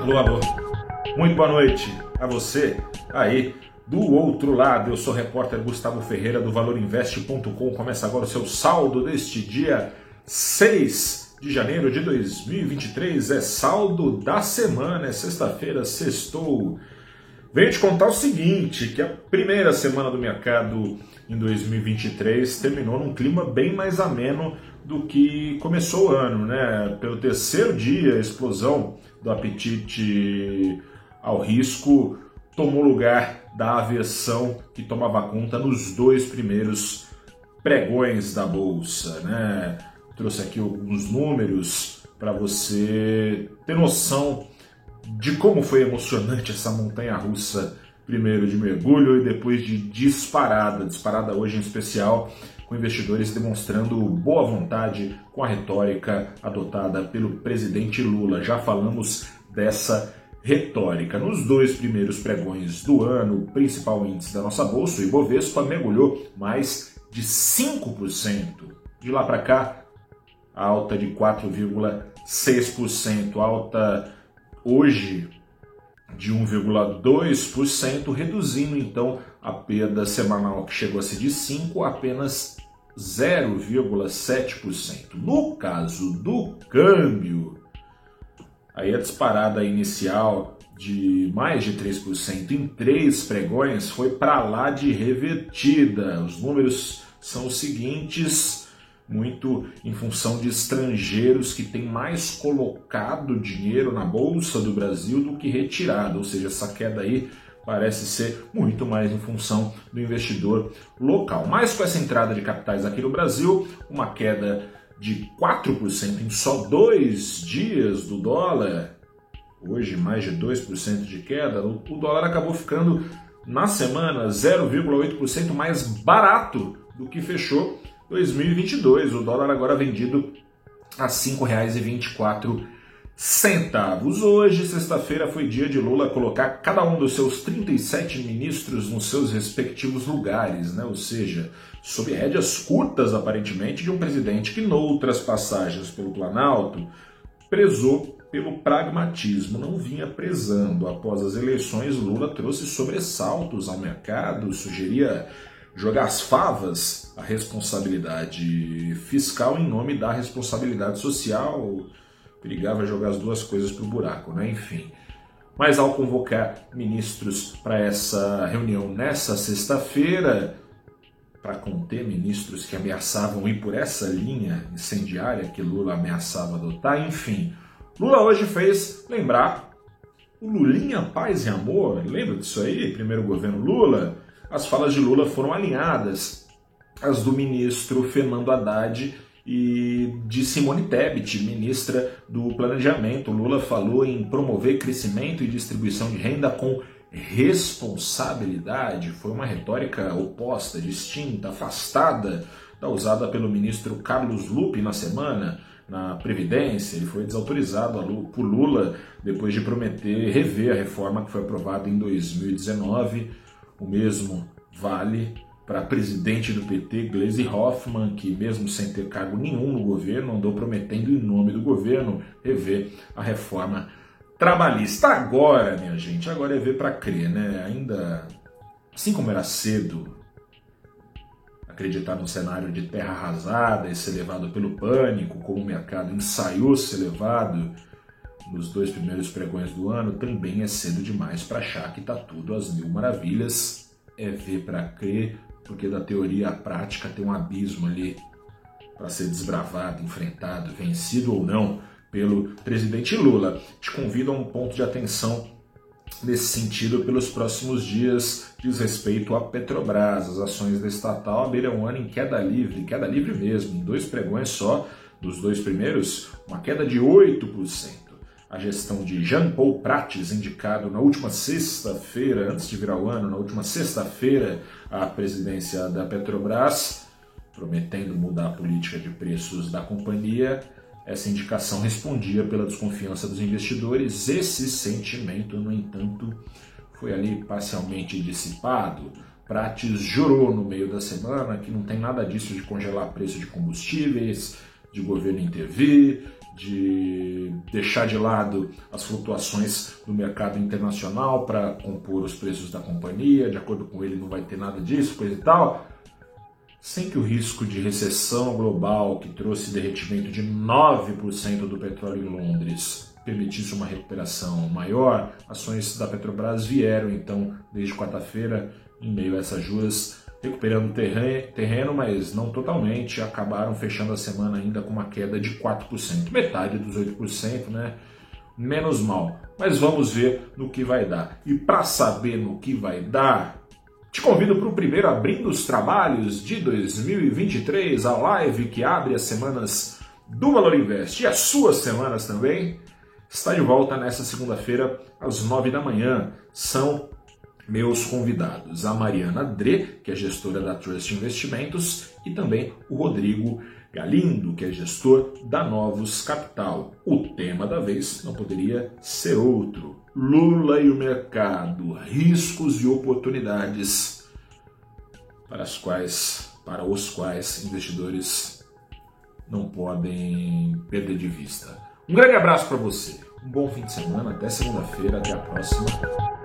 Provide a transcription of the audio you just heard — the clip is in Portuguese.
Alô, alô. Muito boa noite a você aí do outro lado. Eu sou o repórter Gustavo Ferreira do valorinvest.com. Começa agora o seu saldo deste dia 6 de janeiro de 2023. É saldo da semana, é sexta-feira, sextou. Venho te contar o seguinte, que a primeira semana do mercado em 2023 terminou num clima bem mais ameno do que começou o ano, né? Pelo terceiro dia, a explosão do apetite ao risco tomou lugar da aversão que tomava conta nos dois primeiros pregões da bolsa, né? Trouxe aqui alguns números para você ter noção de como foi emocionante essa montanha russa, primeiro de mergulho e depois de disparada, disparada hoje em especial com investidores demonstrando boa vontade com a retórica adotada pelo presidente Lula. Já falamos dessa retórica. Nos dois primeiros pregões do ano, o principal índice da nossa bolsa, o Ibovespa, mergulhou mais de 5%. De lá para cá, alta de 4,6%, alta hoje de 1,2%, reduzindo então a perda semanal que chegou a ser de 5 apenas 0,7%. No caso do câmbio, aí a disparada inicial de mais de 3% em três pregões foi para lá de revertida. Os números são os seguintes, muito em função de estrangeiros que têm mais colocado dinheiro na bolsa do Brasil do que retirado, ou seja, essa queda aí parece ser muito mais em função do investidor local. Mas com essa entrada de capitais aqui no Brasil, uma queda de 4% em só dois dias do dólar, hoje mais de 2% de queda, o dólar acabou ficando na semana 0,8% mais barato do que fechou 2022. O dólar agora vendido a R$ 5,24 centavos. Hoje, sexta-feira, foi dia de Lula colocar cada um dos seus 37 ministros nos seus respectivos lugares, né? ou seja, sob rédeas curtas, aparentemente, de um presidente que, noutras passagens pelo Planalto, prezou pelo pragmatismo, não vinha prezando. Após as eleições, Lula trouxe sobressaltos ao mercado, sugeria jogar as favas a responsabilidade fiscal em nome da responsabilidade social Perigava jogar as duas coisas para o buraco, né? Enfim. Mas ao convocar ministros para essa reunião nessa sexta-feira, para conter ministros que ameaçavam ir por essa linha incendiária que Lula ameaçava adotar, enfim, Lula hoje fez lembrar o Lulinha Paz e Amor, lembra disso aí? Primeiro governo Lula, as falas de Lula foram alinhadas às do ministro Fernando Haddad e de Simone Tebet, ministra do Planejamento. Lula falou em promover crescimento e distribuição de renda com responsabilidade. Foi uma retórica oposta, distinta, afastada da usada pelo ministro Carlos Lupe na semana na Previdência. Ele foi desautorizado por Lula depois de prometer rever a reforma que foi aprovada em 2019. O mesmo vale para presidente do PT, Gleisi Hoffmann, que mesmo sem ter cargo nenhum no governo, andou prometendo em nome do governo rever a reforma trabalhista. Agora, minha gente, agora é ver para crer, né? Ainda, assim como era cedo acreditar num cenário de terra arrasada e ser levado pelo pânico, como o mercado ensaiou ser levado nos dois primeiros pregões do ano, também é cedo demais para achar que está tudo às mil maravilhas. É ver para crer, porque da teoria à prática tem um abismo ali para ser desbravado, enfrentado, vencido ou não pelo presidente Lula. Te convido a um ponto de atenção nesse sentido pelos próximos dias diz respeito à Petrobras. As ações da estatal abriram um ano em queda livre, queda livre mesmo, em dois pregões só, dos dois primeiros, uma queda de 8% a gestão de Jean Paul Prates, indicado na última sexta-feira, antes de virar o ano, na última sexta-feira, à presidência da Petrobras, prometendo mudar a política de preços da companhia. Essa indicação respondia pela desconfiança dos investidores. Esse sentimento, no entanto, foi ali parcialmente dissipado. Prates jurou no meio da semana que não tem nada disso de congelar preço de combustíveis, de governo intervir, de deixar de lado as flutuações do mercado internacional para compor os preços da companhia, de acordo com ele não vai ter nada disso, coisa e tal, sem que o risco de recessão global que trouxe derretimento de 9% do petróleo em Londres permitisse uma recuperação maior, ações da Petrobras vieram então desde quarta-feira em meio a essas juras recuperando terreno, mas não totalmente, acabaram fechando a semana ainda com uma queda de 4%, metade dos 8%, né? Menos mal. Mas vamos ver no que vai dar. E para saber no que vai dar, te convido para o primeiro Abrindo os Trabalhos de 2023, a live que abre as semanas do Valor Invest e as suas semanas também. Está de volta nessa segunda-feira, às nove da manhã. São meus convidados, a Mariana Dre, que é gestora da Trust Investimentos, e também o Rodrigo Galindo, que é gestor da Novos Capital. O tema da vez não poderia ser outro: Lula e o mercado, riscos e oportunidades para as quais, para os quais investidores não podem perder de vista. Um grande abraço para você. Um bom fim de semana, até segunda-feira, até a próxima.